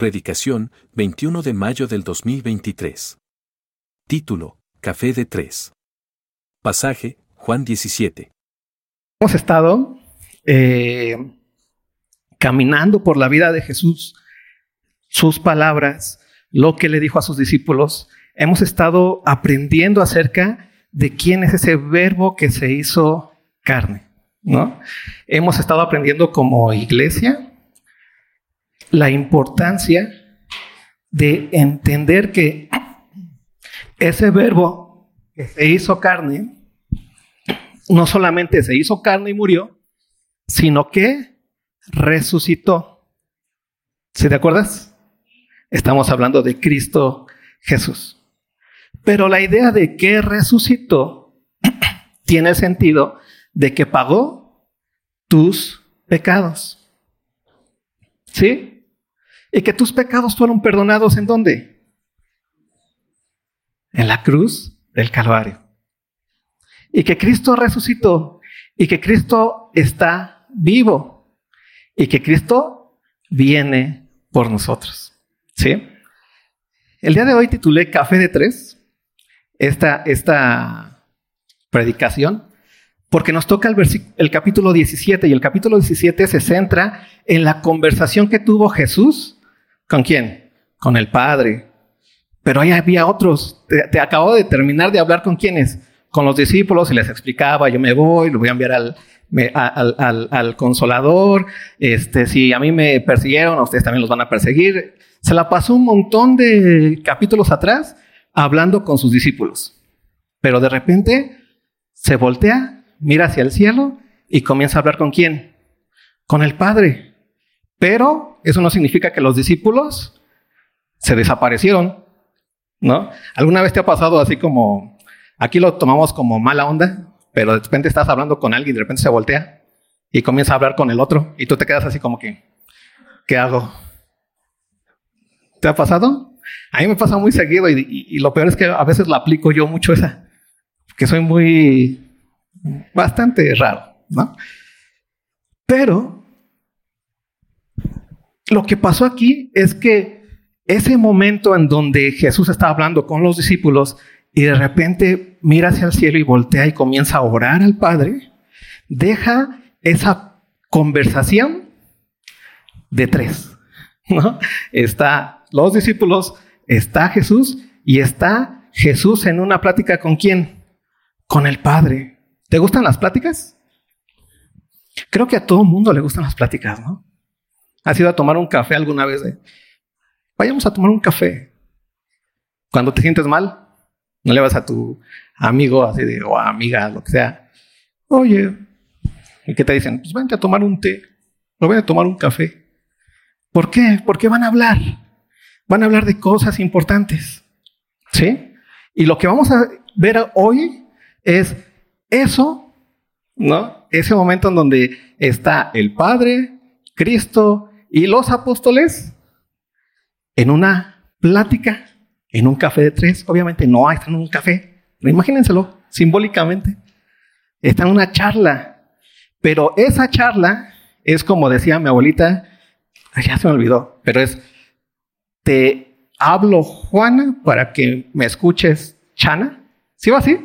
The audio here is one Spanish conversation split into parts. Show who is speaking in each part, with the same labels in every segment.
Speaker 1: Predicación, 21 de mayo del 2023. Título, Café de Tres. Pasaje, Juan 17.
Speaker 2: Hemos estado eh, caminando por la vida de Jesús, sus palabras, lo que le dijo a sus discípulos. Hemos estado aprendiendo acerca de quién es ese verbo que se hizo carne, ¿no? Hemos estado aprendiendo como iglesia la importancia de entender que ese verbo que se hizo carne, no solamente se hizo carne y murió, sino que resucitó. ¿Sí te acuerdas? Estamos hablando de Cristo Jesús. Pero la idea de que resucitó tiene sentido de que pagó tus pecados. ¿Sí? Y que tus pecados fueron perdonados en dónde? En la cruz del Calvario. Y que Cristo resucitó y que Cristo está vivo y que Cristo viene por nosotros. ¿Sí? El día de hoy titulé Café de Tres, esta, esta predicación, porque nos toca el, el capítulo 17 y el capítulo 17 se centra en la conversación que tuvo Jesús ¿Con quién? Con el Padre. Pero ahí había otros. Te, acabo de terminar de hablar con quiénes. Con los discípulos y les explicaba, yo me voy, lo voy a enviar al, al, al, consolador. Este, si a mí me persiguieron, a ustedes también los van a perseguir. Se la pasó un montón de capítulos atrás hablando con sus discípulos. Pero de repente se voltea, mira hacia el cielo y comienza a hablar con quién? Con el Padre. Pero eso no significa que los discípulos se desaparecieron, ¿no? ¿Alguna vez te ha pasado así como, aquí lo tomamos como mala onda, pero de repente estás hablando con alguien y de repente se voltea y comienza a hablar con el otro y tú te quedas así como que, ¿qué hago? ¿Te ha pasado? A mí me pasa muy seguido y, y lo peor es que a veces la aplico yo mucho esa, que soy muy, bastante raro, ¿no? Pero lo que pasó aquí es que ese momento en donde Jesús estaba hablando con los discípulos y de repente mira hacia el cielo y voltea y comienza a orar al Padre, deja esa conversación de tres. ¿no? Está los discípulos, está Jesús y está Jesús en una plática con quién? Con el Padre. ¿Te gustan las pláticas? Creo que a todo mundo le gustan las pláticas, ¿no? ¿Has ido a tomar un café alguna vez? Vayamos a tomar un café. Cuando te sientes mal, no le vas a tu amigo o amiga, lo que sea. Oye, ¿y qué te dicen? Pues vente a tomar un té, o ven a tomar un café. ¿Por qué? Porque van a hablar. Van a hablar de cosas importantes. ¿Sí? Y lo que vamos a ver hoy es eso, ¿no? Ese momento en donde está el Padre, Cristo, y los apóstoles en una plática, en un café de tres. Obviamente no están en un café, imagínenselo simbólicamente. Están en una charla, pero esa charla es como decía mi abuelita, ya se me olvidó, pero es, te hablo Juana para que me escuches Chana. ¿Sí va así?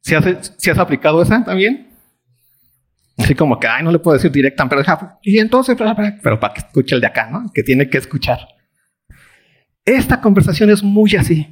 Speaker 2: ¿Si has, ¿Si has aplicado esa también? Así como que, ay, no le puedo decir directa, pero y entonces, pero para que escuche el de acá, ¿no? Que tiene que escuchar. Esta conversación es muy así.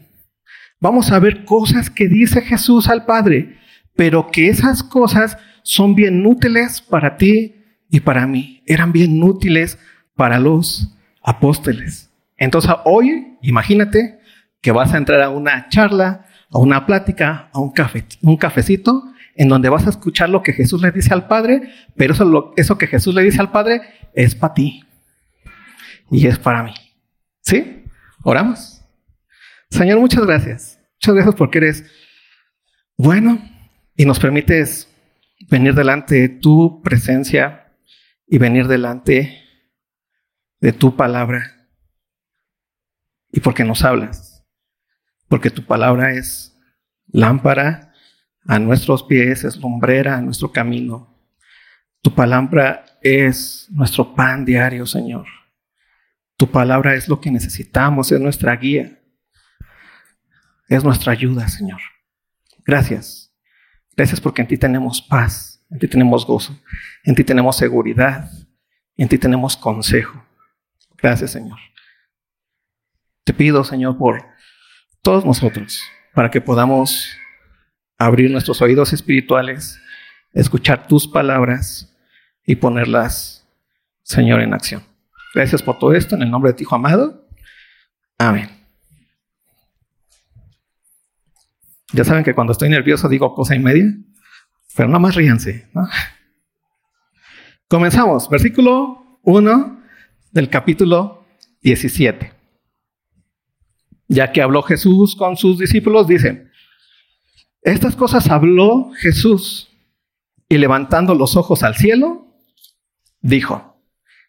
Speaker 2: Vamos a ver cosas que dice Jesús al Padre, pero que esas cosas son bien útiles para ti y para mí. Eran bien útiles para los apóstoles. Entonces hoy, imagínate que vas a entrar a una charla, a una plática, a un, café, un cafecito en donde vas a escuchar lo que Jesús le dice al Padre, pero eso, eso que Jesús le dice al Padre es para ti y es para mí. ¿Sí? Oramos. Señor, muchas gracias. Muchas gracias porque eres bueno y nos permites venir delante de tu presencia y venir delante de tu palabra. Y porque nos hablas. Porque tu palabra es lámpara a nuestros pies, es lumbrera a nuestro camino. Tu palabra es nuestro pan diario, Señor. Tu palabra es lo que necesitamos, es nuestra guía, es nuestra ayuda, Señor. Gracias. Gracias porque en ti tenemos paz, en ti tenemos gozo, en ti tenemos seguridad, en ti tenemos consejo. Gracias, Señor. Te pido, Señor, por todos nosotros, para que podamos abrir nuestros oídos espirituales, escuchar tus palabras y ponerlas, Señor, en acción. Gracias por todo esto, en el nombre de tu Hijo amado. Amén. Ya saben que cuando estoy nervioso digo cosa y media, pero no más ríanse. Comenzamos, versículo 1 del capítulo 17. Ya que habló Jesús con sus discípulos, dice, estas cosas habló Jesús y levantando los ojos al cielo, dijo,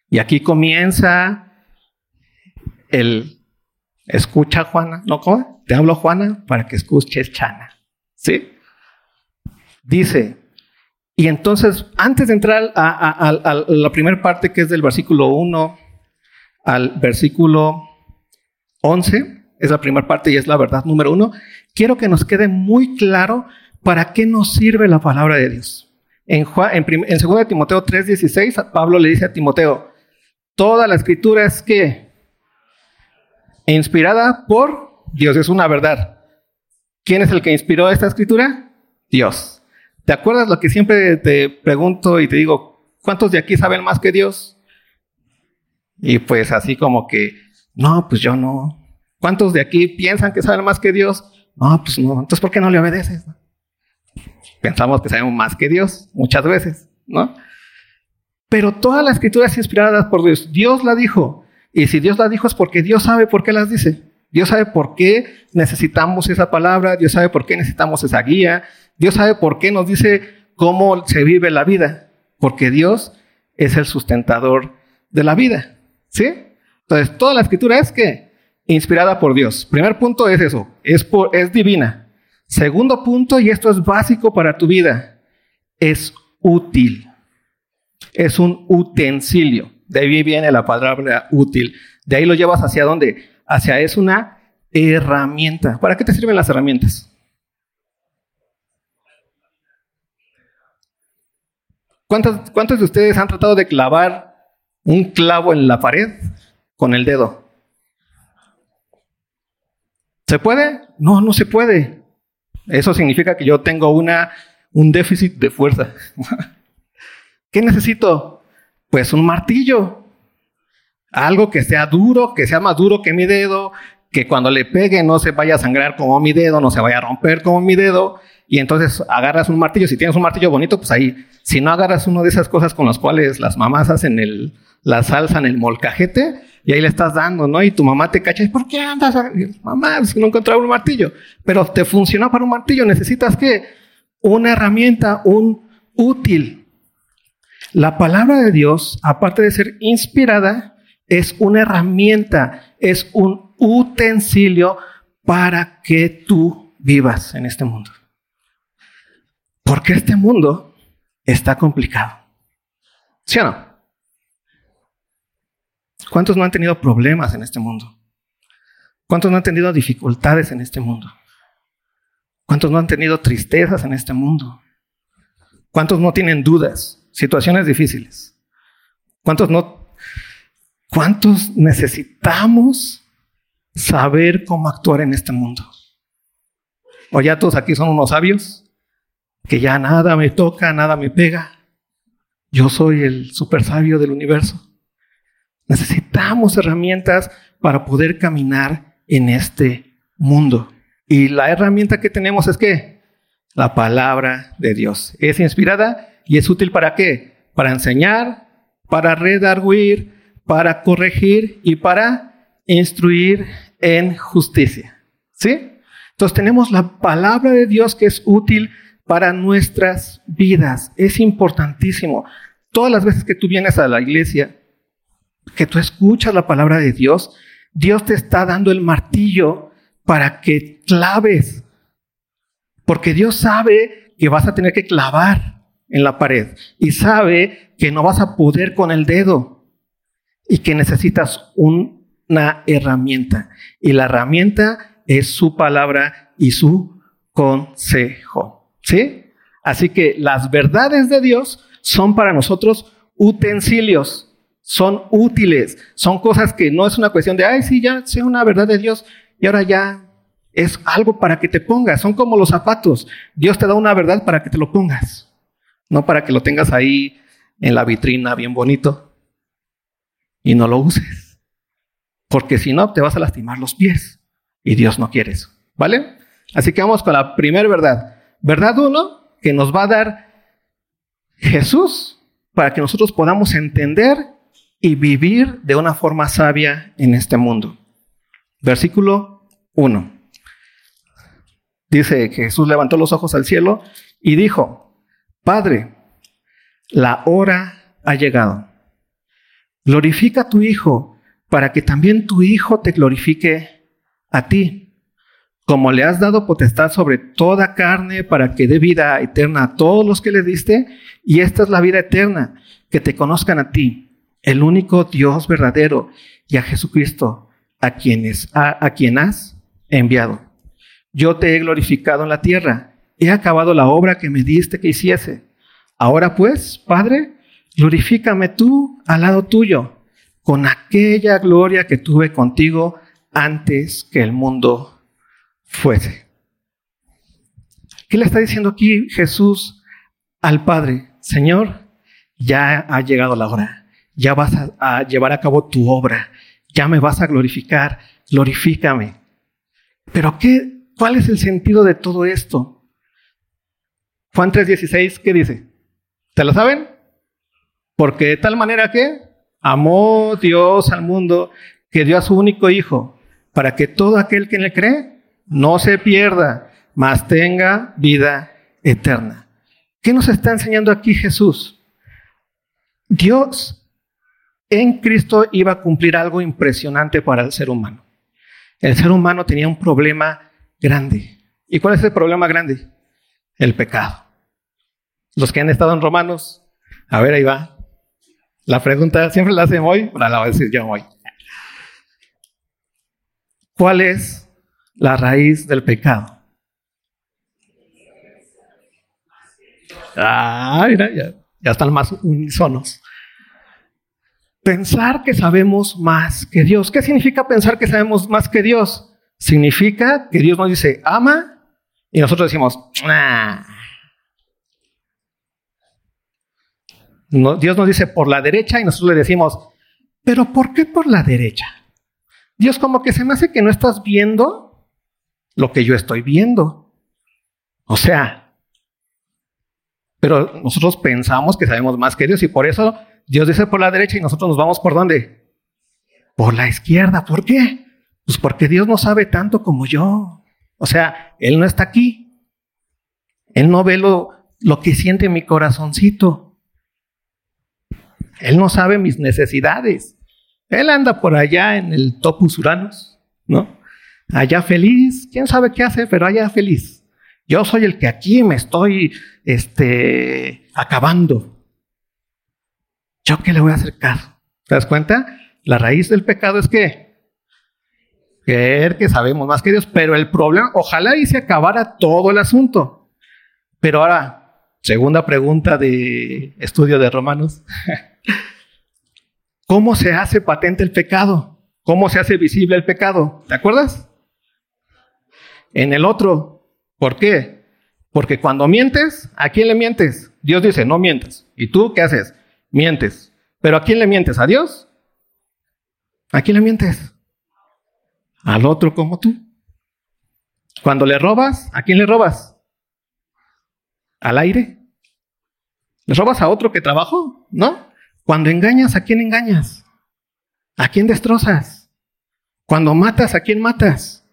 Speaker 2: y aquí comienza el, escucha Juana, ¿no? ¿Cómo? Te hablo Juana para que escuches Chana, ¿sí? Dice, y entonces, antes de entrar a, la primera parte que es del versículo 1 al versículo 11, es la primera parte y es la verdad número uno, quiero que nos quede muy claro para qué nos sirve la palabra de Dios. En, Juan, en, en 2 Timoteo 3:16, Pablo le dice a Timoteo, toda la escritura es que inspirada por Dios, es una verdad. ¿Quién es el que inspiró esta escritura? Dios. ¿Te acuerdas lo que siempre te pregunto y te digo, ¿cuántos de aquí saben más que Dios? Y pues así como que, no, pues yo no. ¿Cuántos de aquí piensan que saben más que Dios? No, pues no. Entonces, ¿por qué no le obedeces? Pensamos que sabemos más que Dios muchas veces, ¿no? Pero toda la escritura es inspirada por Dios. Dios la dijo. Y si Dios la dijo es porque Dios sabe por qué las dice. Dios sabe por qué necesitamos esa palabra. Dios sabe por qué necesitamos esa guía. Dios sabe por qué nos dice cómo se vive la vida. Porque Dios es el sustentador de la vida. ¿Sí? Entonces, toda la escritura es que inspirada por Dios. Primer punto es eso, es, es divina. Segundo punto, y esto es básico para tu vida, es útil. Es un utensilio. De ahí viene la palabra útil. De ahí lo llevas hacia dónde? Hacia es una herramienta. ¿Para qué te sirven las herramientas? ¿Cuántos, ¿Cuántos de ustedes han tratado de clavar un clavo en la pared con el dedo? ¿Se puede? No, no se puede. Eso significa que yo tengo una, un déficit de fuerza. ¿Qué necesito? Pues un martillo. Algo que sea duro, que sea más duro que mi dedo, que cuando le pegue no se vaya a sangrar como mi dedo, no se vaya a romper como mi dedo. Y entonces agarras un martillo. Si tienes un martillo bonito, pues ahí. Si no agarras una de esas cosas con las cuales las mamás hacen el, la salsa en el molcajete, y ahí le estás dando, ¿no? Y tu mamá te cacha, ¿y por qué andas? Mamá, es que no encontraba un martillo. Pero te funcionó para un martillo, necesitas qué? Una herramienta, un útil. La palabra de Dios, aparte de ser inspirada, es una herramienta, es un utensilio para que tú vivas en este mundo. Porque este mundo está complicado. ¿Sí o no? ¿Cuántos no han tenido problemas en este mundo? ¿Cuántos no han tenido dificultades en este mundo? ¿Cuántos no han tenido tristezas en este mundo? ¿Cuántos no tienen dudas, situaciones difíciles? ¿Cuántos no? ¿Cuántos necesitamos saber cómo actuar en este mundo? ¿O ya todos aquí son unos sabios? Que ya nada me toca, nada me pega. Yo soy el super sabio del universo. Necesitamos herramientas para poder caminar en este mundo. Y la herramienta que tenemos es que la palabra de Dios es inspirada y es útil para qué? Para enseñar, para redarguir, para corregir y para instruir en justicia. ¿Sí? Entonces tenemos la palabra de Dios que es útil para nuestras vidas. Es importantísimo. Todas las veces que tú vienes a la iglesia, que tú escuchas la palabra de Dios, Dios te está dando el martillo para que claves. Porque Dios sabe que vas a tener que clavar en la pared y sabe que no vas a poder con el dedo y que necesitas un una herramienta. Y la herramienta es su palabra y su consejo. ¿Sí? Así que las verdades de Dios son para nosotros utensilios, son útiles, son cosas que no es una cuestión de, ay, sí, ya sé una verdad de Dios y ahora ya es algo para que te pongas, son como los zapatos. Dios te da una verdad para que te lo pongas, no para que lo tengas ahí en la vitrina bien bonito y no lo uses. Porque si no, te vas a lastimar los pies y Dios no quiere eso. ¿Vale? Así que vamos con la primera verdad. Verdad uno, que nos va a dar Jesús para que nosotros podamos entender y vivir de una forma sabia en este mundo. Versículo 1. Dice que Jesús levantó los ojos al cielo y dijo, Padre, la hora ha llegado. Glorifica a tu Hijo para que también tu Hijo te glorifique a ti como le has dado potestad sobre toda carne para que dé vida eterna a todos los que le diste, y esta es la vida eterna, que te conozcan a ti, el único Dios verdadero, y a Jesucristo, a, quienes, a, quien has enviado. Yo te he glorificado en la tierra, he acabado la obra que me diste que hiciese. Ahora pues, Padre, glorifícame tú al lado tuyo, con aquella gloria que tuve contigo antes que el mundo fuese. ¿Qué le está diciendo aquí Jesús al Padre? Señor, ya ha llegado la hora, ya vas a, llevar a cabo tu obra, ya me vas a glorificar, glorifícame. Pero ¿qué, ¿cuál es el sentido de todo esto? Juan 3:16, ¿qué dice? ¿Te lo saben? Porque de tal manera que amó Dios al mundo que dio a su único Hijo, para que todo aquel que le cree no se pierda, mas tenga vida eterna. ¿Qué nos está enseñando aquí Jesús? Dios en Cristo iba a cumplir algo impresionante para el ser humano. El ser humano tenía un problema grande. ¿Y cuál es el problema grande? El pecado. Los que han estado en Romanos, a ver, ahí va. La pregunta siempre la hacen hoy, ahora la voy a decir yo hoy. ¿Cuál es la raíz del pecado. Ah, mira, ya, ya están más unisonos. Pensar que sabemos más que Dios. ¿Qué significa pensar que sabemos más que Dios? Significa que Dios nos dice, ama, y nosotros decimos, no, Dios nos dice por la derecha y nosotros le decimos, pero ¿por qué por la derecha? Dios como que se me hace que no estás viendo lo que yo estoy viendo. O sea, pero nosotros pensamos que sabemos más que Dios y por eso Dios dice por la derecha y nosotros nos vamos por dónde? Por la izquierda. ¿Por qué? Pues porque Dios no sabe tanto como yo. O sea, Él no está aquí. Él no ve lo, lo que siente mi corazoncito. Él no sabe mis necesidades. Él anda por allá en el topus uranus, ¿no? Allá feliz, quién sabe qué hace, pero allá feliz. Yo soy el que aquí me estoy este, acabando. ¿Yo qué le voy a hacer caso? ¿Te das cuenta? La raíz del pecado es que creer que sabemos más que Dios, pero el problema, ojalá y se acabara todo el asunto. Pero ahora, segunda pregunta de estudio de Romanos. ¿Cómo se hace patente el pecado? ¿Cómo se hace visible el pecado? ¿Te acuerdas? En el otro. ¿Por qué? Porque cuando mientes, ¿a quién le mientes? Dios dice, no mientes. ¿Y tú qué haces? Mientes. ¿Pero a quién le mientes? ¿A Dios? ¿A quién le mientes? Al otro como tú. Cuando le robas, ¿a quién le robas? ¿Al aire? ¿Le robas a otro que trabajó? ¿No? Cuando engañas, ¿a quién engañas? ¿A quién destrozas? Cuando matas, ¿a quién matas?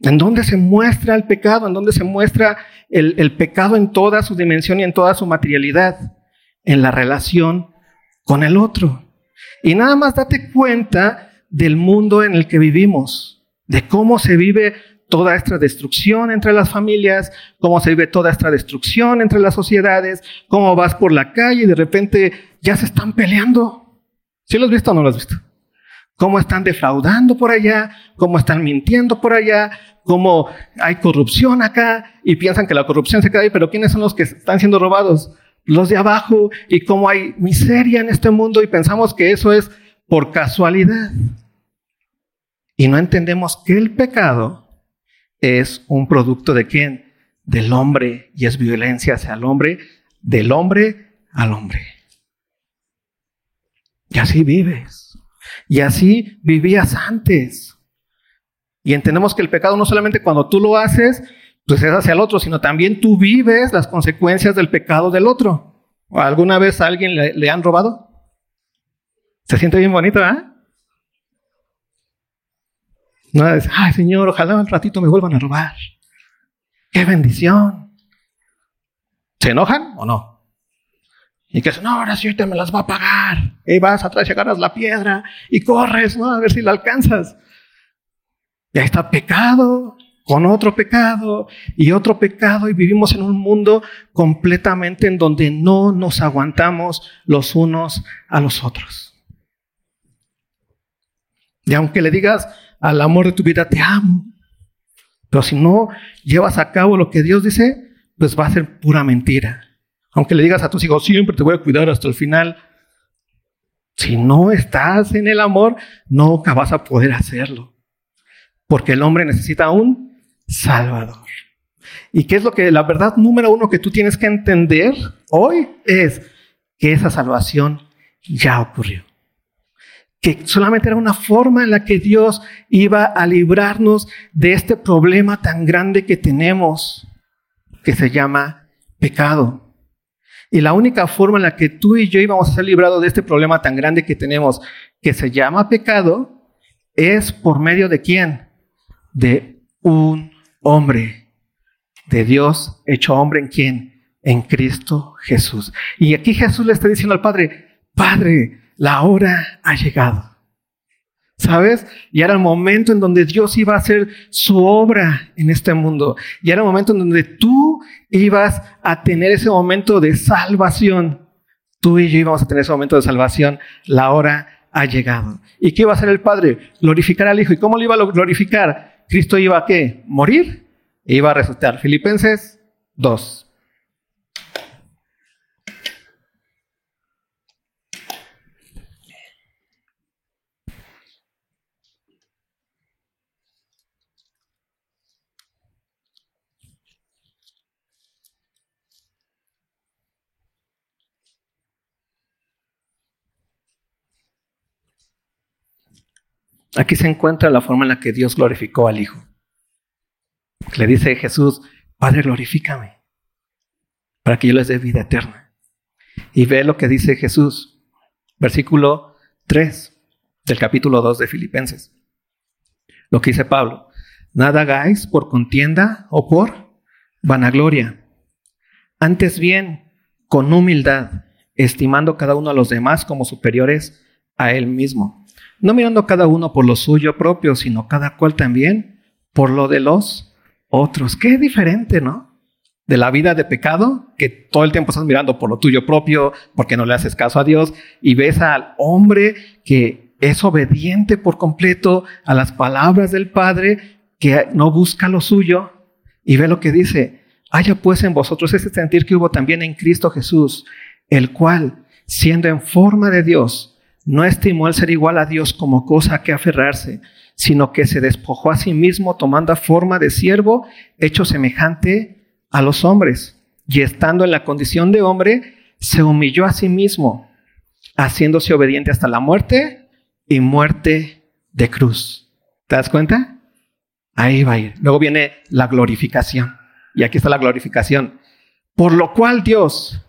Speaker 2: ¿En dónde se muestra el pecado? ¿En dónde se muestra el, pecado en toda su dimensión y en toda su materialidad? En la relación con el otro. Y nada más date cuenta del mundo en el que vivimos, de cómo se vive toda esta destrucción entre las familias, cómo se vive toda esta destrucción entre las sociedades, cómo vas por la calle y de repente ya se están peleando. ¿Sí lo has visto o no lo has visto? Cómo están defraudando por allá, cómo están mintiendo por allá, cómo hay corrupción acá y piensan que la corrupción se queda ahí, pero ¿quiénes son los que están siendo robados? Los de abajo y cómo hay miseria en este mundo y pensamos que eso es por casualidad. Y no entendemos que el pecado es un producto de quién? Del hombre y es violencia hacia el hombre, del hombre al hombre. Y así vives. Y así vivías antes. Y entendemos que el pecado no solamente cuando tú lo haces, pues es hacia el otro, sino también tú vives las consecuencias del pecado del otro. ¿Alguna vez a alguien le, han robado? Se siente bien bonito, ¿eh? No es, ay Señor, ojalá un ratito me vuelvan a robar. ¡Qué bendición! ¿Se enojan o no? Y que no, ahora sí te me las va a pagar. Y vas atrás y agarras la piedra y corres, ¿no? A ver si la alcanzas. Y ahí está pecado, con otro pecado y otro pecado y vivimos en un mundo completamente en donde no nos aguantamos los unos a los otros. Y aunque le digas al amor de tu vida, te amo, pero si no llevas a cabo lo que Dios dice, pues va a ser pura mentira. Aunque le digas a tus hijos, siempre te voy a cuidar hasta el final. Si no estás en el amor, nunca vas a poder hacerlo. Porque el hombre necesita un Salvador. ¿Y qué es lo que la verdad número uno que tú tienes que entender hoy es que esa salvación ya ocurrió? Que solamente era una forma en la que Dios iba a librarnos de este problema tan grande que tenemos, que se llama pecado. Y la única forma en la que tú y yo íbamos a ser librados de este problema tan grande que tenemos, que se llama pecado, es por medio de quién? De un hombre, de Dios hecho hombre en quién? En Cristo Jesús. Y aquí Jesús le está diciendo al Padre, Padre, la hora ha llegado. ¿Sabes? Y era el momento en donde Dios iba a hacer su obra en este mundo. Y era el momento en donde tú ibas a tener ese momento de salvación. Tú y yo íbamos a tener ese momento de salvación. La hora ha llegado. ¿Y qué iba a hacer el Padre? Glorificar al Hijo. ¿Y cómo lo iba a glorificar? Cristo iba a qué? Morir e iba a resucitar. Filipenses 2. Aquí se encuentra la forma en la que Dios glorificó al Hijo. Le dice Jesús, Padre, glorifícame para que yo les dé vida eterna. Y ve lo que dice Jesús, versículo 3 del capítulo 2 de Filipenses. Lo que dice Pablo, nada hagáis por contienda o por vanagloria. Antes bien, con humildad, estimando cada uno a los demás como superiores a él mismo no mirando cada uno por lo suyo propio, sino cada cual también por lo de los otros. Qué diferente, ¿no? De la vida de pecado, que todo el tiempo estás mirando por lo tuyo propio, porque no le haces caso a Dios, y ves al hombre que es obediente por completo a las palabras del Padre, que no busca lo suyo, y ve lo que dice, haya pues en vosotros ese sentir que hubo también en Cristo Jesús, el cual, siendo en forma de Dios, no estimó el ser igual a Dios como cosa que aferrarse, sino que se despojó a sí mismo tomando forma de siervo, hecho semejante a los hombres. Y estando en la condición de hombre, se humilló a sí mismo, haciéndose obediente hasta la muerte y muerte de cruz. ¿Te das cuenta? Ahí va a ir. Luego viene la glorificación. Y aquí está la glorificación. Por lo cual Dios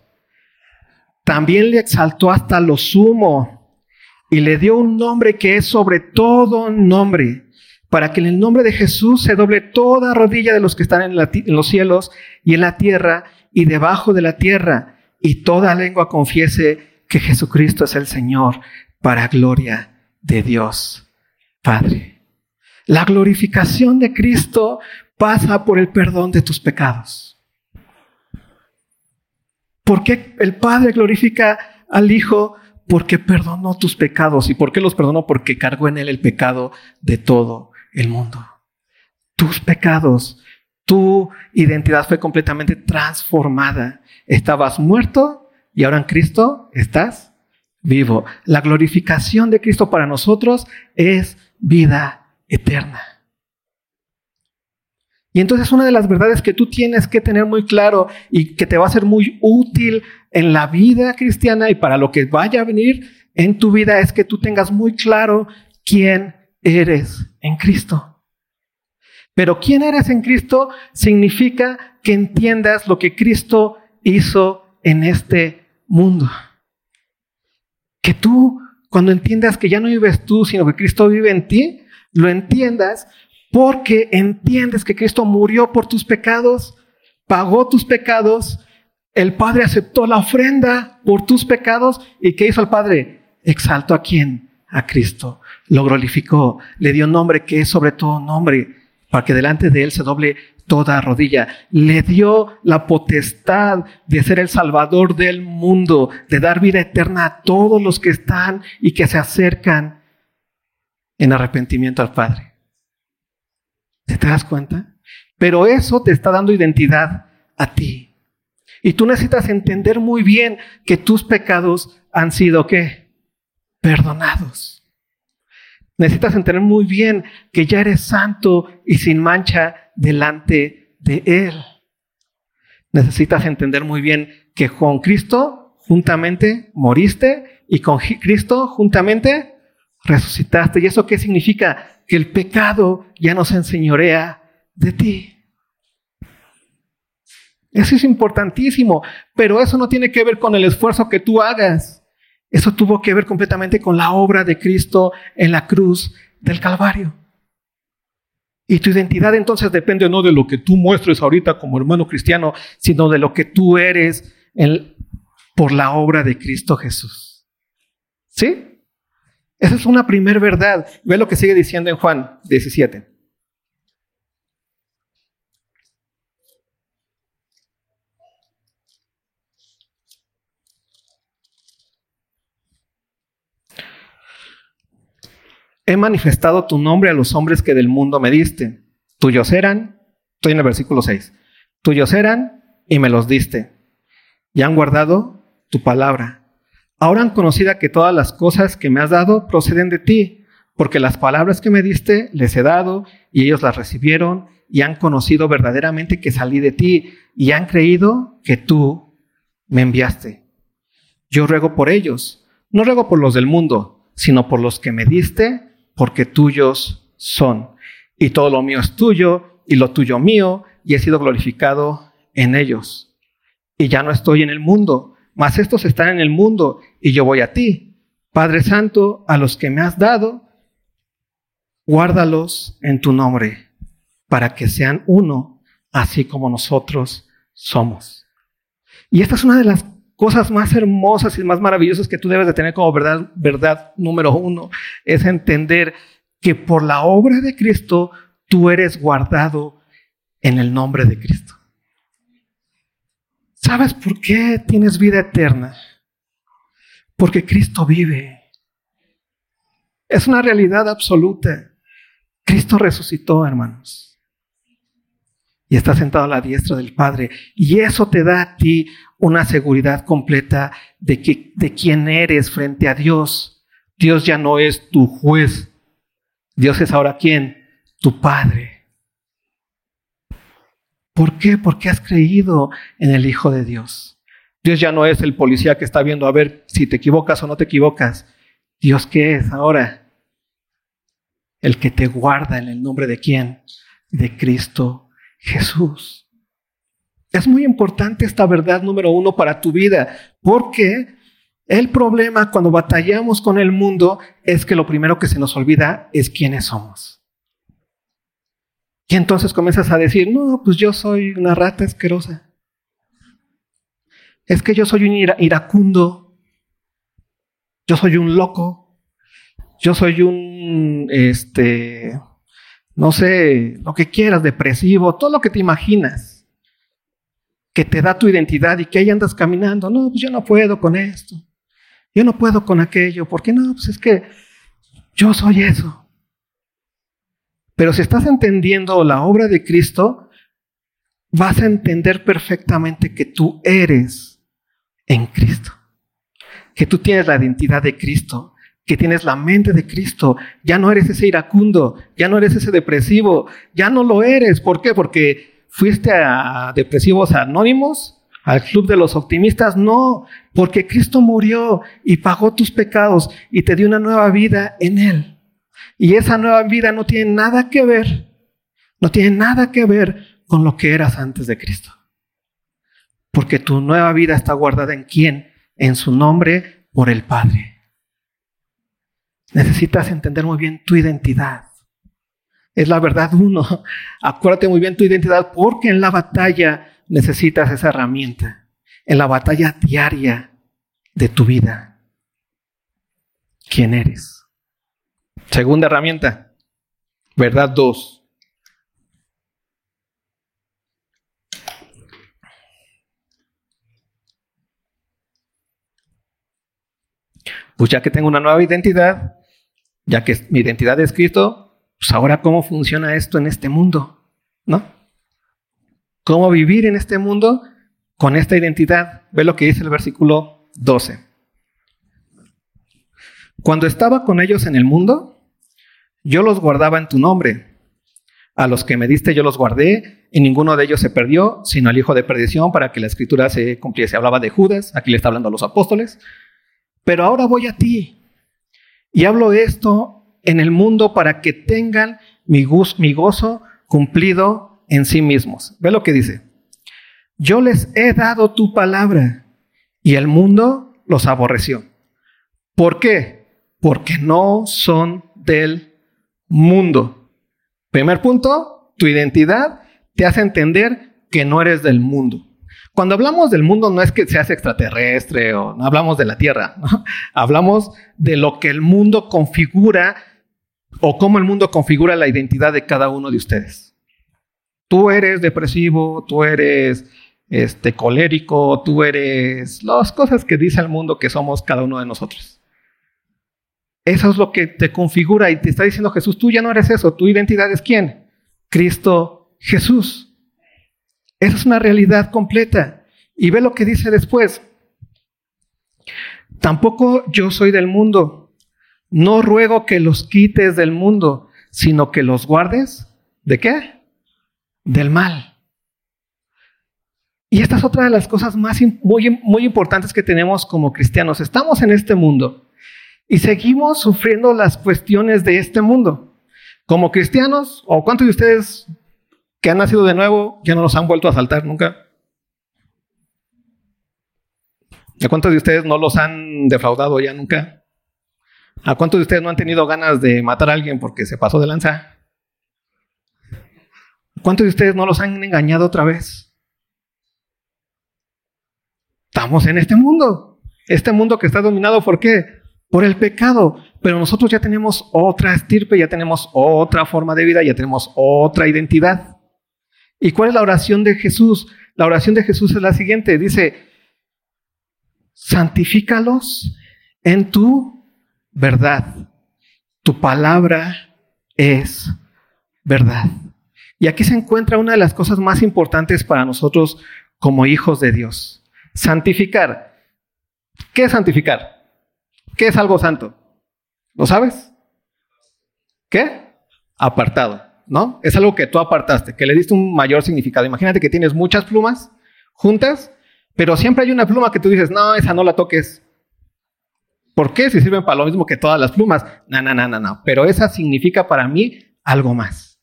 Speaker 2: también le exaltó hasta lo sumo y le dio un nombre que es sobre todo nombre, para que en el nombre de Jesús se doble toda rodilla de los que están en, los cielos y en la tierra y debajo de la tierra, y toda lengua confiese que Jesucristo es el Señor, para gloria de Dios Padre. La glorificación de Cristo pasa por el perdón de tus pecados. ¿Por qué el Padre glorifica al Hijo? Porque perdonó tus pecados. ¿Y por qué los perdonó? Porque cargó en él el pecado de todo el mundo. Tus pecados, tu identidad fue completamente transformada. Estabas muerto y ahora en Cristo estás vivo. La glorificación de Cristo para nosotros es vida eterna. Y entonces una de las verdades que tú tienes que tener muy claro y que te va a ser muy útil en la vida cristiana y para lo que vaya a venir en tu vida es que tú tengas muy claro quién eres en Cristo. Pero quién eres en Cristo significa que entiendas lo que Cristo hizo en este mundo. Que tú, cuando entiendas que ya no vives tú, sino que Cristo vive en ti, lo entiendas porque entiendes que Cristo murió por tus pecados, pagó tus pecados, el Padre aceptó la ofrenda por tus pecados y ¿qué hizo el Padre? Exaltó a quién? A Cristo. Lo glorificó, le dio nombre que es sobre todo nombre, para que delante de él se doble toda rodilla. Le dio la potestad de ser el Salvador del mundo, de dar vida eterna a todos los que están y que se acercan en arrepentimiento al Padre. ¿Te das cuenta? Pero eso te está dando identidad a ti. Y tú necesitas entender muy bien que tus pecados han sido qué? Perdonados. Necesitas entender muy bien que ya eres santo y sin mancha delante de Él. Necesitas entender muy bien que con Cristo juntamente moriste y con Cristo juntamente resucitaste. ¿Y eso qué significa? Que el pecado ya no se enseñorea de ti. Eso es importantísimo, pero eso no tiene que ver con el esfuerzo que tú hagas. Eso tuvo que ver completamente con la obra de Cristo en la cruz del Calvario. Y tu identidad entonces depende no de lo que tú muestres ahorita como hermano cristiano, sino de lo que tú eres por la obra de Cristo Jesús. ¿Sí? Esa es una primer verdad. Ve lo que sigue diciendo en Juan 17. He manifestado tu nombre a los hombres que del mundo me diste. Tuyos eran, estoy en el versículo 6, tuyos eran y me los diste. Y han guardado tu palabra. Ahora han conocido que todas las cosas que me has dado proceden de ti, porque las palabras que me diste les he dado y ellos las recibieron y han conocido verdaderamente que salí de ti y han creído que tú me enviaste. Yo ruego por ellos, no ruego por los del mundo, sino por los que me diste, porque tuyos son. Y todo lo mío es tuyo y lo tuyo mío, y he sido glorificado en ellos. Y ya no estoy en el mundo, mas estos están en el mundo y yo voy a ti. Padre Santo, a los que me has dado, guárdalos en tu nombre, para que sean uno, así como nosotros somos. Y esta es una de las cosas más hermosas y más maravillosas que tú debes de tener como verdad, verdad número uno, es entender que por la obra de Cristo tú eres guardado en el nombre de Cristo. ¿Sabes por qué tienes vida eterna? Porque Cristo vive. Es una realidad absoluta. Cristo resucitó, hermanos. Y está sentado a la diestra del Padre. Y eso te da a ti una seguridad completa de, que, de quién eres frente a Dios. Dios ya no es tu juez. Dios es ahora quién? Tu Padre. ¿Por qué? Porque has creído en el Hijo de Dios. Dios ya no es el policía que está viendo a ver si te equivocas o no te equivocas. Dios qué es ahora? El que te guarda en el nombre de quién? De Cristo Jesús. Es muy importante esta verdad número uno para tu vida, porque el problema cuando batallamos con el mundo es que lo primero que se nos olvida es quiénes somos. Y entonces comienzas a decir, no, pues yo soy una rata asquerosa. Es que yo soy un iracundo. Yo soy un loco. Yo soy un, este, no sé, lo que quieras, depresivo, todo lo que te imaginas. Que te da tu identidad y que ahí andas caminando. No, pues yo no puedo con esto. Yo no puedo con aquello. ¿Por qué no? Pues es que yo soy eso. Pero si estás entendiendo la obra de Cristo, vas a entender perfectamente que tú eres en Cristo. Que tú tienes la identidad de Cristo, que tienes la mente de Cristo. Ya no eres ese iracundo, ya no eres ese depresivo, ya no lo eres. ¿Por qué? Porque fuiste a depresivos anónimos, al club de los optimistas. No, porque Cristo murió y pagó tus pecados y te dio una nueva vida en Él. Y esa nueva vida no tiene nada que ver, no tiene nada que ver con lo que eras antes de Cristo. Porque tu nueva vida está guardada en quién? En su nombre por el Padre. Necesitas entender muy bien tu identidad. Es la verdad uno. Acuérdate muy bien tu identidad porque en la batalla necesitas esa herramienta. En la batalla diaria de tu vida. ¿Quién eres? Segunda herramienta, verdad 2. Pues ya que tengo una nueva identidad, ya que mi identidad es Cristo, pues ahora cómo funciona esto en este mundo, ¿no? ¿Cómo vivir en este mundo con esta identidad? Ve lo que dice el versículo 12. Cuando estaba con ellos en el mundo, yo los guardaba en tu nombre. A los que me diste yo los guardé, y ninguno de ellos se perdió, sino el hijo de perdición, para que la escritura se cumpliese. Hablaba de Judas, aquí le está hablando a los apóstoles. Pero ahora voy a ti, y hablo esto en el mundo para que tengan mi, mi gozo cumplido en sí mismos. Ve lo que dice. Yo les he dado tu palabra, y el mundo los aborreció. ¿Por qué? Porque no son del mundo. Primer punto, tu identidad te hace entender que no eres del mundo. Cuando hablamos del mundo no es que seas extraterrestre o no hablamos de la Tierra, hablamos de lo que el mundo configura o cómo el mundo configura la identidad de cada uno de ustedes. Tú eres depresivo, tú eres este, colérico, tú eres las cosas que dice el mundo que somos cada uno de nosotros. Eso es lo que te configura y te está diciendo Jesús, tú ya no eres eso, tu identidad es quién? Cristo Jesús. Esa es una realidad completa. Y ve lo que dice después. Tampoco yo soy del mundo. No ruego que los quites del mundo, sino que los guardes. ¿De qué? Del mal. Y esta es otra de las cosas más muy, muy importantes que tenemos como cristianos. Estamos en este mundo. Y seguimos sufriendo las cuestiones de este mundo. Como cristianos, o cuántos de ustedes que han nacido de nuevo ya no los han vuelto a asaltar nunca? ¿A cuántos de ustedes no los han defraudado ya nunca? ¿A cuántos de ustedes no han tenido ganas de matar a alguien porque se pasó de lanza? ¿Cuántos de ustedes no los han engañado otra vez? Estamos en este mundo. Este mundo que está dominado por qué? Por el pecado. Pero nosotros ya tenemos otra estirpe, ya tenemos otra forma de vida, ya tenemos otra identidad. ¿Y cuál es la oración de Jesús? La oración de Jesús es la siguiente. Dice, santifícalos en tu verdad. Tu palabra es verdad. Y aquí se encuentra una de las cosas más importantes para nosotros como hijos de Dios. Santificar. ¿Qué es santificar? ¿Qué es algo santo? ¿Lo sabes? ¿Qué? Apartado, ¿no? Es algo que tú apartaste, que le diste un mayor significado. Imagínate que tienes muchas plumas juntas, pero siempre hay una pluma que tú dices, no, esa no la toques. ¿Por qué? Si sirven para lo mismo que todas las plumas. No, no, no, no, no. Pero esa significa para mí algo más.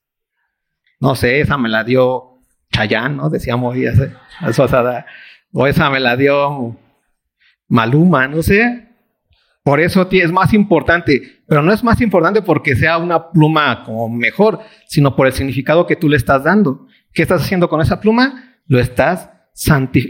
Speaker 2: No sé, esa me la dio Chayán, ¿no? Decíamos ya sé, O esa me la dio Maluma, no sé. Por eso es más importante, pero no es más importante porque sea una pluma como mejor, sino por el significado que tú le estás dando. ¿Qué estás haciendo con esa pluma? Lo estás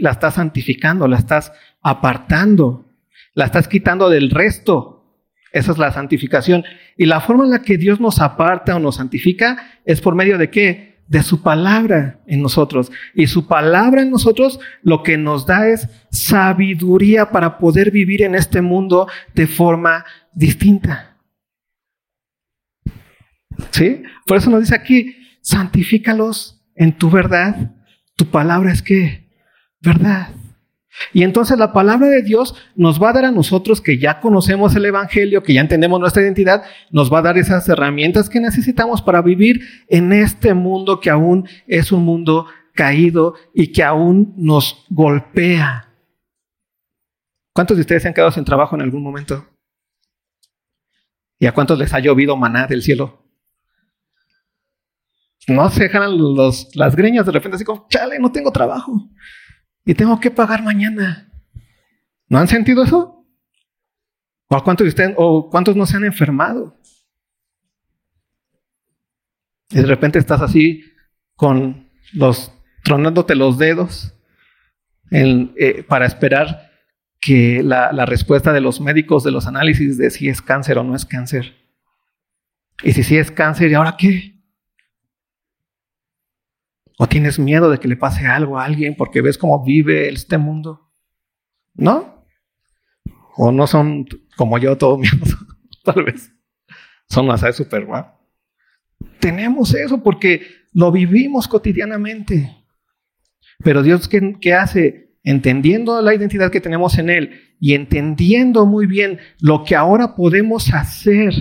Speaker 2: la estás santificando, la estás apartando, la estás quitando del resto. Esa es la santificación. Y la forma en la que Dios nos aparta o nos santifica es por medio de qué? De su palabra en nosotros. Y su palabra en nosotros lo que nos da es sabiduría para poder vivir en este mundo de forma distinta. ¿Sí? Por eso nos dice aquí, santifícalos en tu verdad. Tu palabra es que verdad. Y entonces la palabra de Dios nos va a dar a nosotros que ya conocemos el Evangelio, que ya entendemos nuestra identidad, nos va a dar esas herramientas que necesitamos para vivir en este mundo que aún es un mundo caído y que aún nos golpea. ¿Cuántos de ustedes se han quedado sin trabajo en algún momento? ¿Y a cuántos les ha llovido maná del cielo? No se dejan las greñas de repente así como, chale, no tengo trabajo y tengo que pagar mañana. ¿No han sentido eso? ¿O cuántos, ustedes, o cuántos no se han enfermado? Y de repente estás así con los tronándote los dedos eh, para esperar que la, la, respuesta de los médicos de los análisis de si es cáncer o no es cáncer. Y si sí es cáncer, ¿y ahora qué? ¿O tienes miedo de que le pase algo a alguien porque ves cómo vive este mundo? ¿No? ¿O no son como yo todos miedos? Tal vez. Son más de Superman. Tenemos eso porque lo vivimos cotidianamente. Pero Dios, ¿qué, ¿qué hace? Entendiendo la identidad que tenemos en Él y entendiendo muy bien lo que ahora podemos hacer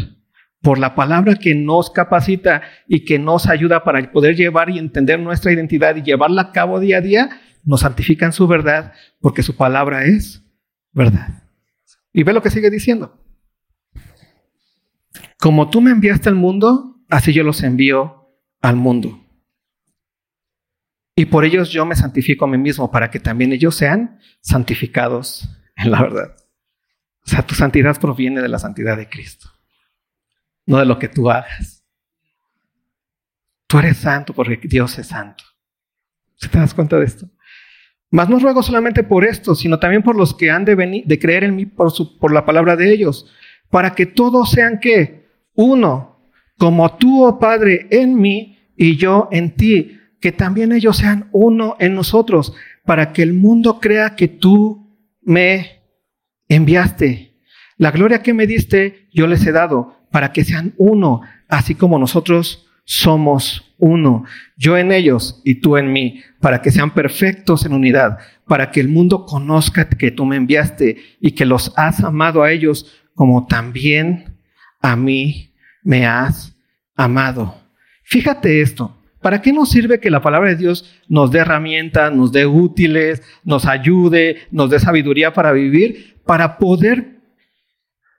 Speaker 2: por la palabra que nos capacita y que nos ayuda para poder llevar y entender nuestra identidad y llevarla a cabo día a día, nos santifica en su verdad, porque su palabra es verdad. Y ve lo que sigue diciendo. Como tú me enviaste al mundo, así yo los envío al mundo. Y por ellos yo me santifico a mí mismo, para que también ellos sean santificados en la verdad. O sea, tu santidad proviene de la santidad de Cristo no de lo que tú hagas. Tú eres santo porque Dios es santo. ¿Se te das cuenta de esto? Mas no ruego solamente por esto, sino también por los que han de, venir, de creer en mí por, por la palabra de ellos, para que todos sean que uno, como tú, oh Padre, en mí y yo en ti, que también ellos sean uno en nosotros, para que el mundo crea que tú me enviaste. La gloria que me diste, yo les he dado, para que sean uno, así como nosotros somos uno. Yo en ellos y tú en mí, para que sean perfectos en unidad, para que el mundo conozca que tú me enviaste y que los has amado a ellos como también a mí me has amado. Fíjate esto. ¿Para qué nos sirve que la palabra de Dios nos dé herramientas, nos dé útiles, nos ayude, nos dé sabiduría para vivir? Para poder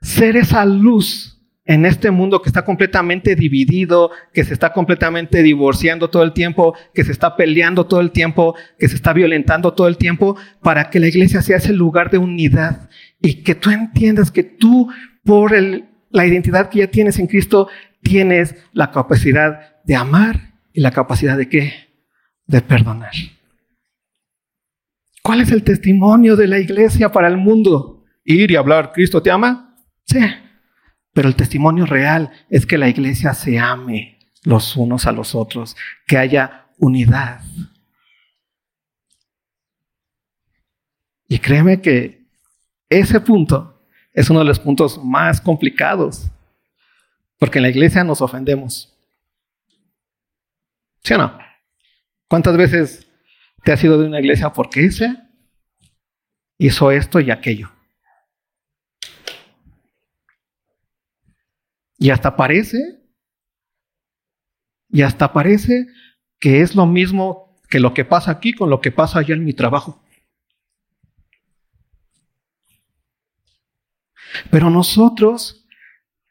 Speaker 2: ser esa luz en este mundo que está completamente dividido, que se está completamente divorciando todo el tiempo, que se está peleando todo el tiempo, que se está violentando todo el tiempo, para que la iglesia sea ese lugar de unidad y que tú entiendas que tú, por la identidad que ya tienes en Cristo, tienes la capacidad de amar y la capacidad de qué? De perdonar. ¿Cuál es el testimonio de la iglesia para el mundo? Ir y hablar, ¿Cristo te ama? Sí. Pero el testimonio real es que la iglesia se ame los unos a los otros, que haya unidad. Y créeme que ese punto es uno de los puntos más complicados, porque en la iglesia nos ofendemos. ¿Sí o no? ¿Cuántas veces te has ido de una iglesia porque ese hizo esto y aquello? Y hasta parece, y hasta parece que es lo mismo que lo que pasa aquí con lo que pasa allá en mi trabajo. Pero nosotros,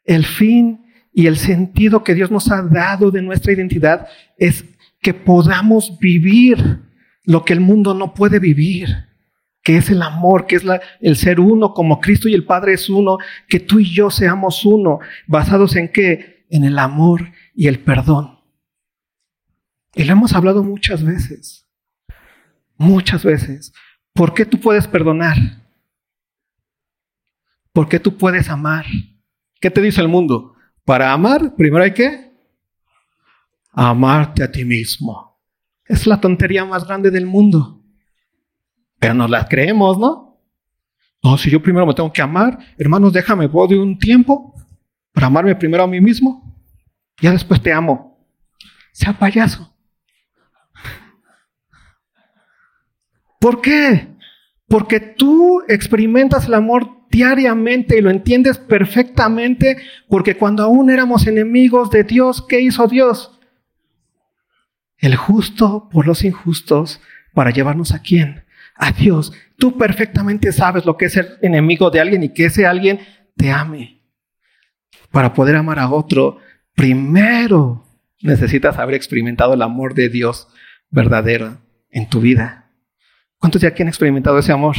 Speaker 2: el fin y el sentido que Dios nos ha dado de nuestra identidad es que podamos vivir lo que el mundo no puede vivir que es el amor, que es el ser uno, como Cristo y el Padre es uno, que tú y yo seamos uno, basados en qué? En el amor y el perdón. Y lo hemos hablado muchas veces, muchas veces. ¿Por qué tú puedes perdonar? ¿Por qué tú puedes amar? ¿Qué te dice el mundo? Para amar, primero hay que amarte a ti mismo. Es la tontería más grande del mundo. Pero nos la creemos, ¿no? No, si yo primero me tengo que amar, hermanos, déjame, voy de un tiempo para amarme primero a mí mismo. Ya después te amo. Sea payaso. ¿Por qué? Porque tú experimentas el amor diariamente y lo entiendes perfectamente, porque cuando aún éramos enemigos de Dios, ¿qué hizo Dios? El justo por los injustos para llevarnos a quién? A Dios. Tú perfectamente sabes lo que es ser enemigo de alguien y que ese alguien te ame. Para poder amar a otro, primero necesitas haber experimentado el amor de Dios verdadero en tu vida. ¿Cuántos de aquí han experimentado ese amor?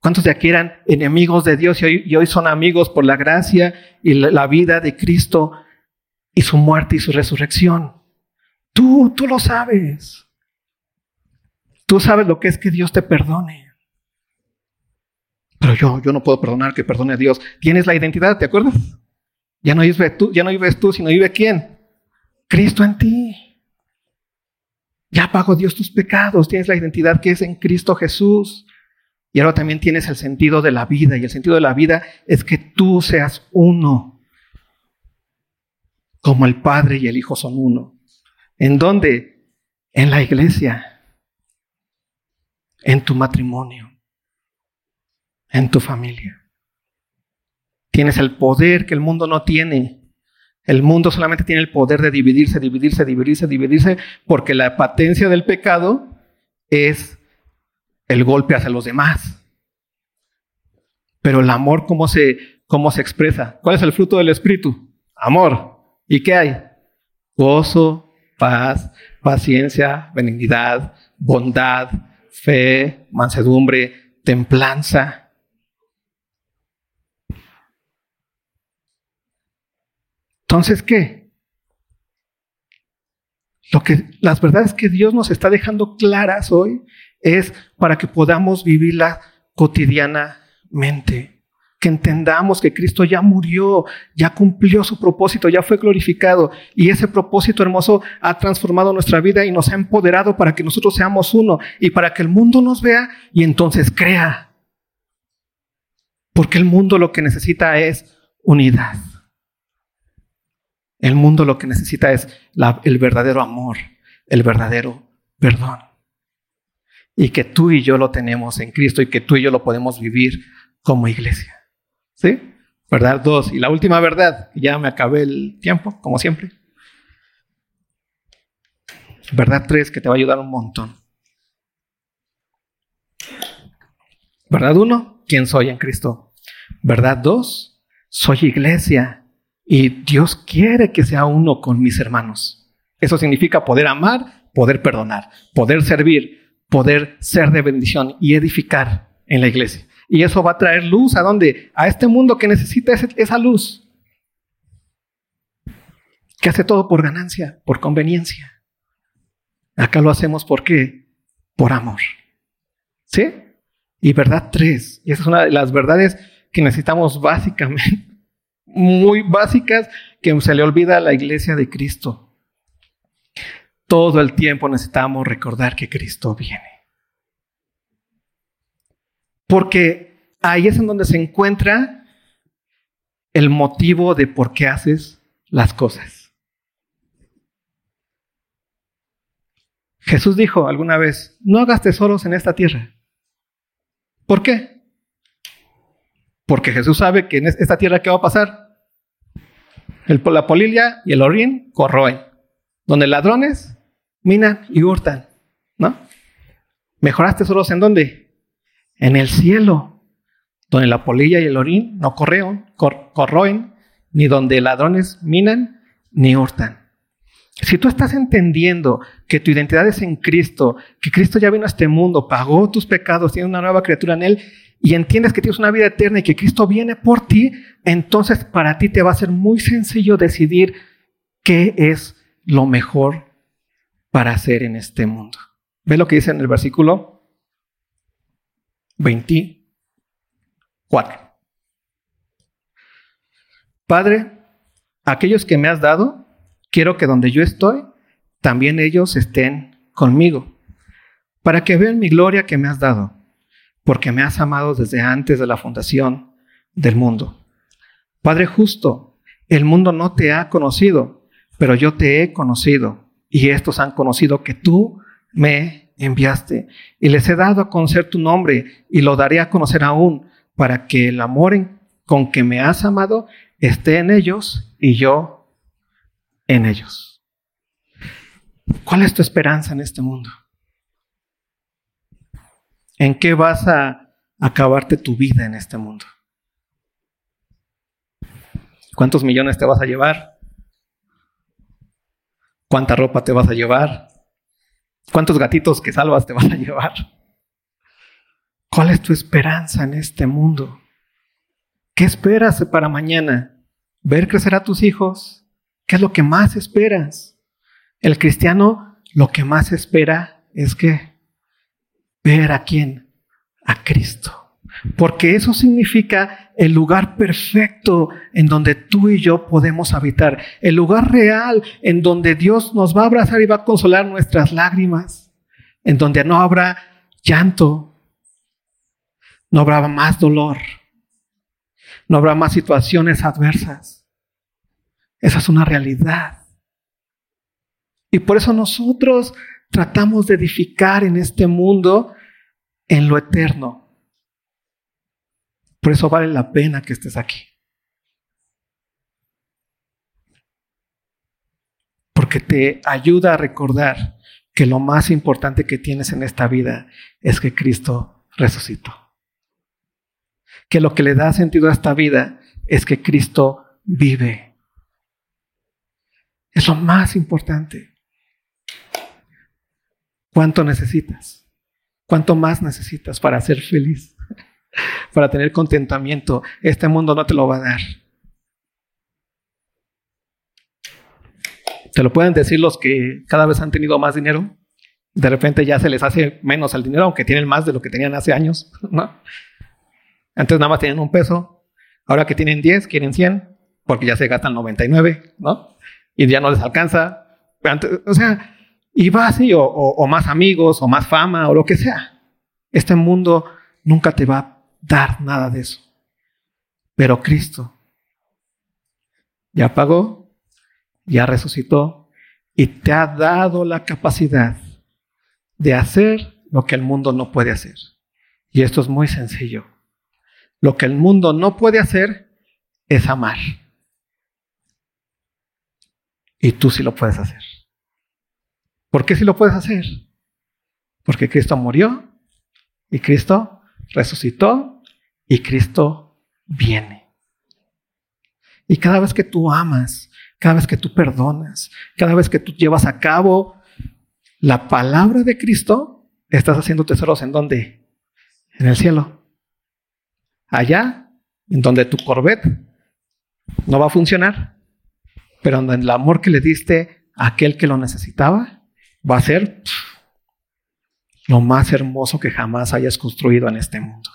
Speaker 2: ¿Cuántos de aquí eran enemigos de Dios y hoy, son amigos por la gracia y la, vida de Cristo y su muerte y su resurrección? Tú, tú lo sabes. Tú sabes lo que es que Dios te perdone. Pero yo, yo no puedo perdonar que perdone a Dios. Tienes la identidad, ¿te acuerdas? Ya no vives tú, ya no vives tú, sino vive quién? Cristo en ti. Ya pagó Dios tus pecados, tienes la identidad que es en Cristo Jesús. Y ahora también tienes el sentido de la vida. Y el sentido de la vida es que tú seas uno. Como el Padre y el Hijo son uno. ¿En dónde? En la iglesia. En tu matrimonio. En tu familia. Tienes el poder que el mundo no tiene el mundo solamente tiene el poder de dividirse, dividirse, dividirse, dividirse, porque la patencia del pecado es el golpe hacia los demás. Pero el amor, ¿cómo se, cómo se expresa? ¿Cuál es el fruto del Espíritu? Amor. ¿Y qué hay? Gozo, paz, paciencia, benignidad, bondad, fe, mansedumbre, templanza. Entonces, ¿qué? Lo que, las verdades que Dios nos está dejando claras hoy es para que podamos vivirla cotidianamente. Que entendamos que Cristo ya murió, ya cumplió su propósito, ya fue glorificado. Y ese propósito hermoso ha transformado nuestra vida y nos ha empoderado para que nosotros seamos uno y para que el mundo nos vea y entonces crea. Porque el mundo lo que necesita es unidad. El mundo lo que necesita es el verdadero amor, el verdadero perdón. Y que tú y yo lo tenemos en Cristo y que tú y yo lo podemos vivir como iglesia. ¿Sí? Verdad dos. Y la última verdad, ya me acabé el tiempo, como siempre. Verdad tres, que te va a ayudar un montón. Verdad uno, ¿quién soy en Cristo? Verdad dos, soy iglesia y Dios quiere que sea uno con mis hermanos. Eso significa poder amar, poder perdonar, poder servir, poder ser de bendición y edificar en la iglesia. Y eso va a traer luz a dónde? A este mundo que necesita esa luz. Que hace todo por ganancia, por conveniencia. Acá lo hacemos por qué? Por amor. ¿Sí? Y verdad tres, y esa es una de las verdades que necesitamos básicamente muy básicas que se le olvida a la iglesia de Cristo. Todo el tiempo necesitamos recordar que Cristo viene. Porque ahí es en donde se encuentra el motivo de por qué haces las cosas. Jesús dijo alguna vez, no hagas tesoros en esta tierra. ¿Por qué? Porque Jesús sabe que en esta tierra, ¿qué va a pasar? El, la polilla y el orín corroen. Donde ladrones minan y hurtan. ¿No? ¿Mejoraste solos en dónde? En el cielo. Donde la polilla y el orín no correon, corroen, ni donde ladrones minan ni hurtan. Si tú estás entendiendo que tu identidad es en Cristo, que Cristo ya vino a este mundo, pagó tus pecados, tienes una nueva criatura en Él, y entiendes que tienes una vida eterna y que Cristo viene por ti, entonces para ti te va a ser muy sencillo decidir qué es lo mejor para hacer en este mundo. ¿Ve lo que dice en el versículo 24? Padre, aquellos que me has dado, quiero que donde yo estoy, también ellos estén conmigo, para que vean mi gloria que me has dado, porque me has amado desde antes de la fundación del mundo. Padre justo, el mundo no te ha conocido, pero yo te he conocido, y estos han conocido que tú me enviaste, y les he dado a conocer tu nombre, y lo daré a conocer aún, para que el amor con que me has amado esté en ellos y yo en ellos. ¿Cuál es tu esperanza en este mundo? ¿En qué vas a acabarte tu vida en este mundo? ¿Cuántos millones te vas a llevar? ¿Cuánta ropa te vas a llevar? ¿Cuántos gatitos que salvas te vas a llevar? ¿Cuál es tu esperanza en este mundo? ¿Qué esperas para mañana? ¿Ver crecer a tus hijos? ¿Qué es lo que más esperas? El cristiano lo que más espera es que ver a quién? A Cristo. Porque eso significa el lugar perfecto en donde tú y yo podemos habitar. El lugar real en donde Dios nos va a abrazar y va a consolar nuestras lágrimas. En donde no habrá llanto. No habrá más dolor. No habrá más situaciones adversas. Esa es una realidad. Y por eso nosotros tratamos de edificar en este mundo en lo eterno. Por eso vale la pena que estés aquí. Porque te ayuda a recordar que lo más importante que tienes en esta vida es que Cristo resucitó. Que lo que le da sentido a esta vida es que Cristo vive. Es lo más importante. ¿Cuánto necesitas? ¿Cuánto más necesitas para ser feliz? Para tener contentamiento. Este mundo no te lo va a dar. Te lo pueden decir los que cada vez han tenido más dinero. De repente ya se les hace menos el dinero, aunque tienen más de lo que tenían hace años. ¿no? Antes nada más tenían un peso. Ahora que tienen 10, quieren 100, porque ya se gastan 99, ¿no? Y ya no les alcanza. o sea, y va así, o, o más amigos, o más fama, o lo que sea. Este mundo nunca te va dar nada de eso. Pero Cristo ya pagó, ya resucitó y te ha dado la capacidad de hacer lo que el mundo no puede hacer. Y esto es muy sencillo. Lo que el mundo no puede hacer es amar. Y tú sí lo puedes hacer. ¿Por qué sí lo puedes hacer? Porque Cristo murió y Cristo resucitó y Cristo viene. Y cada vez que tú amas, cada vez que tú perdonas, cada vez que tú llevas a cabo la palabra de Cristo, estás haciendo tesoros en dónde? En el cielo. Allá, en donde tu Corvette no va a funcionar, pero en el amor que le diste a aquel que lo necesitaba, va a ser lo más hermoso que jamás hayas construido en este mundo.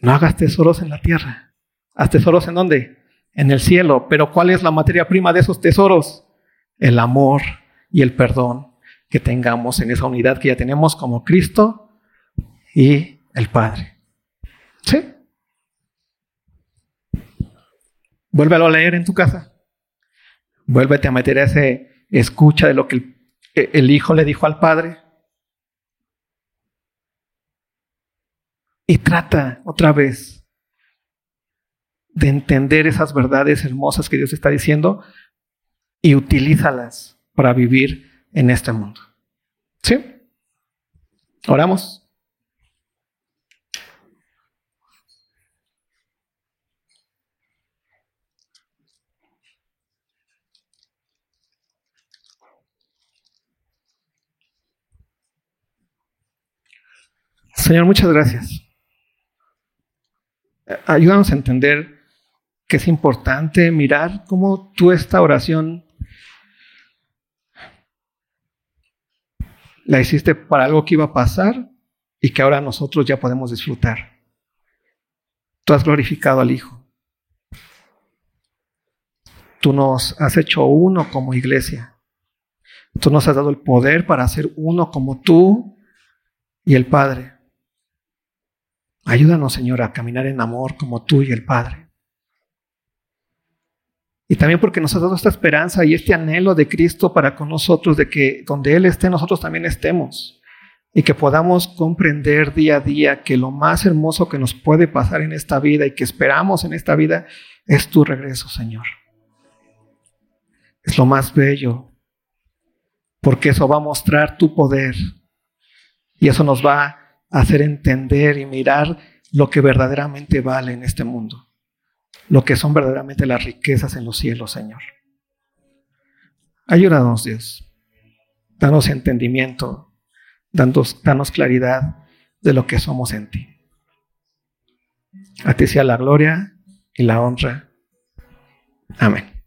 Speaker 2: No hagas tesoros en la tierra. Haz tesoros en dónde? En el cielo. Pero ¿cuál es la materia prima de esos tesoros? El amor y el perdón que tengamos en esa unidad que ya tenemos como Cristo y el Padre. ¿Sí? Vuélvelo a leer en tu casa. Vuélvete a meter a ese escucha de lo que el, el Hijo le dijo al Padre. Y trata otra vez de entender esas verdades hermosas que Dios está diciendo y utilízalas para vivir en este mundo. ¿Sí? Oramos. Señor, muchas gracias ayúdanos a entender que es importante mirar cómo tú esta oración la hiciste para algo que iba a pasar y que ahora nosotros ya podemos disfrutar. Tú has glorificado al Hijo. Tú nos has hecho uno como iglesia. Tú nos has dado el poder para ser uno como tú y el Padre. Ayúdanos, Señor, a caminar en amor como tú y el Padre. Y también porque nos has dado esta esperanza y este anhelo de Cristo para con nosotros, de que donde Él esté, nosotros también estemos. Y que podamos comprender día a día que lo más hermoso que nos puede pasar en esta vida y que esperamos en esta vida es tu regreso, Señor. Es lo más bello, porque eso va a mostrar tu poder y eso nos va hacer entender y mirar lo que verdaderamente vale en este mundo lo que son verdaderamente las riquezas en los cielos, Señor. Ayúdanos, Dios. Danos entendimiento, danos, danos claridad de lo que somos en ti. A ti sea la gloria y la honra. Amén.